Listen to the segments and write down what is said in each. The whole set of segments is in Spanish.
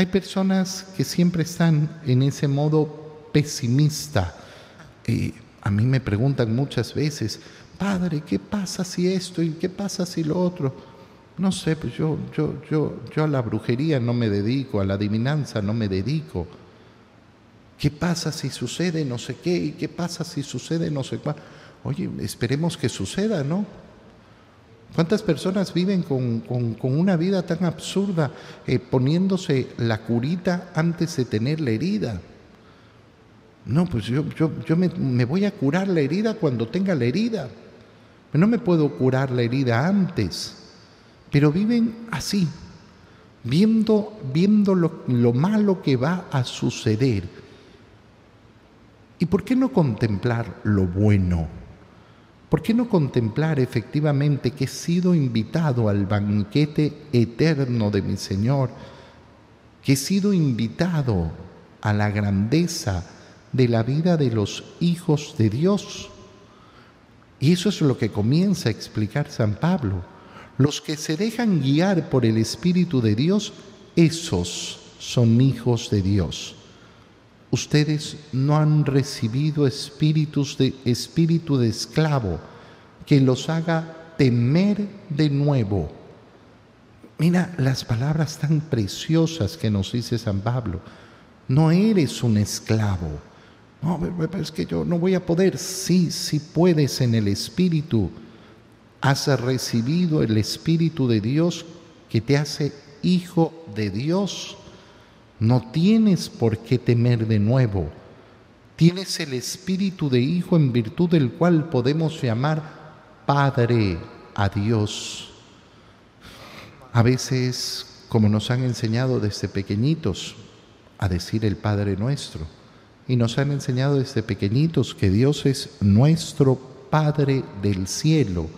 Hay personas que siempre están en ese modo pesimista. Eh, a mí me preguntan muchas veces, Padre, ¿qué pasa si esto y qué pasa si lo otro? No sé, pues yo, yo, yo, yo a la brujería no me dedico, a la adivinanza no me dedico. ¿Qué pasa si sucede no sé qué? ¿Y qué pasa si sucede no sé cuál? Oye, esperemos que suceda, ¿no? ¿Cuántas personas viven con, una vida tan absurda, eh, poniéndose la curita antes de tener la herida? No, pues yo, yo, yo me, me, voy a curar la herida cuando tenga la herida. No me puedo curar la herida antes. Pero viven así, viendo, viendo lo, lo malo que va a suceder. ¿Y por qué no contemplar lo bueno? ¿Por qué no contemplar efectivamente que he sido invitado al banquete eterno de mi Señor? Que he sido invitado a la grandeza de la vida de los hijos de Dios. Y eso es lo que comienza a explicar San Pablo. Los que se dejan guiar por el Espíritu de Dios, esos son hijos de Dios. Ustedes no han recibido espíritus de espíritu de esclavo que los haga temer de nuevo. Mira las palabras tan preciosas que nos dice San Pablo. No eres un esclavo. No, es que yo no voy a poder. Sí, sí puedes en el Espíritu. Has recibido el Espíritu de Dios que te hace hijo de Dios. No tienes por qué temer de nuevo. Tienes el espíritu de hijo en virtud del cual podemos llamar Padre a Dios. A veces, como nos han enseñado desde pequeñitos a decir el Padre nuestro, y nos han enseñado desde pequeñitos que Dios es nuestro Padre del cielo.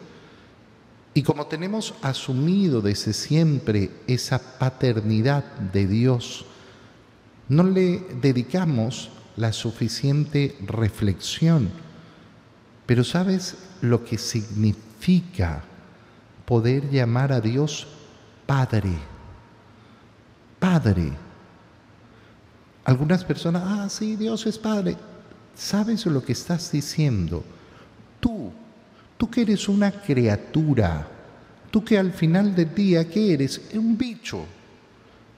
Y como tenemos asumido desde siempre esa paternidad de Dios, no le dedicamos la suficiente reflexión. Pero ¿sabes lo que significa poder llamar a Dios Padre? Padre. Algunas personas, ah, sí, Dios es Padre. ¿Sabes lo que estás diciendo? Tú, tú que eres una criatura, tú que al final del día, ¿qué eres? Un bicho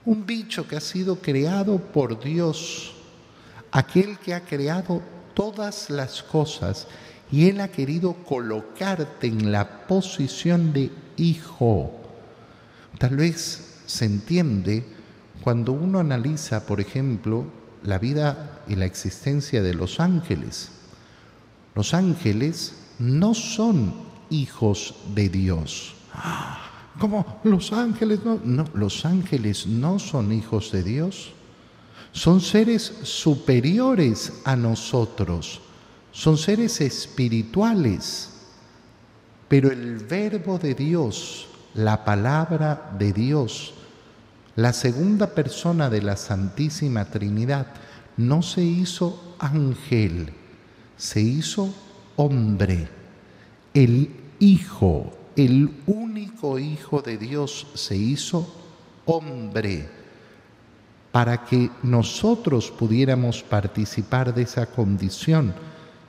un bicho que ha sido creado por Dios, aquel que ha creado todas las cosas y Él ha querido colocarte en la posición de hijo. Tal vez se entiende cuando uno analiza, por ejemplo, la vida y la existencia de los ángeles. Los ángeles no son hijos de Dios. ¿Cómo? ¿Los ángeles no? No, los ángeles no son hijos de Dios. Son seres superiores a nosotros. Son seres espirituales. Pero el verbo de Dios, la palabra de Dios, la segunda persona de la Santísima Trinidad, no se hizo ángel, se hizo hombre, el Hijo el único Hijo de Dios se hizo hombre para que nosotros pudiéramos participar de esa condición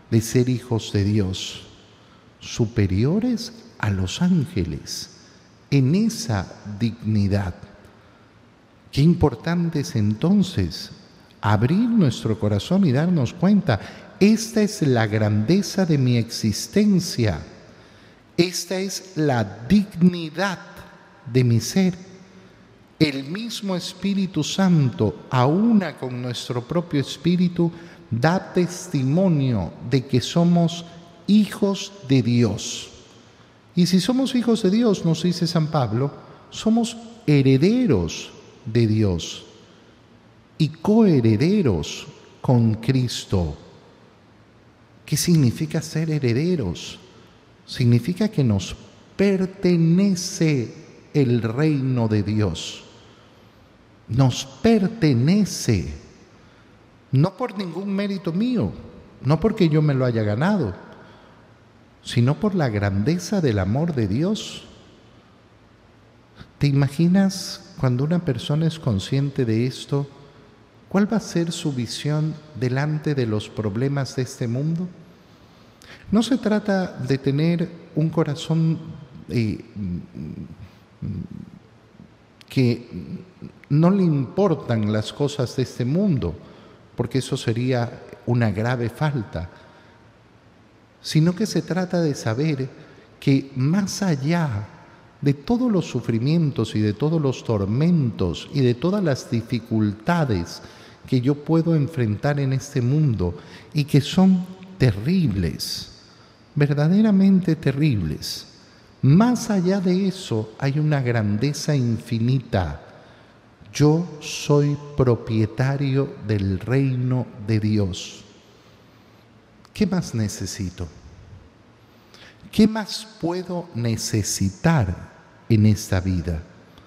de ser hijos de Dios, superiores a los ángeles, en esa dignidad. Qué importante es entonces abrir nuestro corazón y darnos cuenta, esta es la grandeza de mi existencia esta es la dignidad de mi ser. El mismo Espíritu Santo, a una con nuestro propio Espíritu, da testimonio de que somos hijos de Dios. Y si somos hijos de Dios, nos dice San Pablo, somos herederos de Dios y coherederos con Cristo. ¿Qué significa ser herederos? Significa que nos pertenece el reino de Dios. Nos pertenece, no por ningún mérito mío, no porque yo me lo haya ganado, sino por la grandeza del amor de Dios. ¿Te imaginas cuando una persona es consciente de esto, cuál va a ser su visión delante de los problemas de este mundo? No se trata de tener un corazón eh, que no le importan las cosas de este mundo, porque eso sería una grave falta, sino que se trata de saber que más allá de todos los sufrimientos y de todos los tormentos y de todas las dificultades que yo puedo enfrentar en este mundo y que son terribles, verdaderamente terribles, más allá de eso hay una grandeza infinita. Yo soy propietario del reino de Dios. ¿Qué más necesito? ¿Qué más puedo necesitar en esta vida?